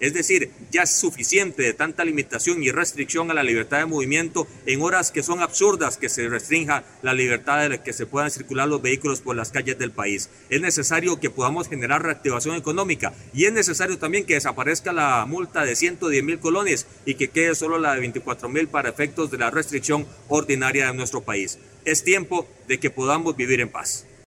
Es decir, ya es suficiente de tanta limitación y restricción a la libertad de movimiento en horas que son absurdas que se restrinja la libertad de que se puedan circular los vehículos por las calles del país. Es necesario que podamos generar reactivación económica y es necesario también que desaparezca la multa de 110 mil colones y que quede solo la de 24 mil para efectos de la restricción ordinaria de nuestro país. Es tiempo de que podamos vivir en paz.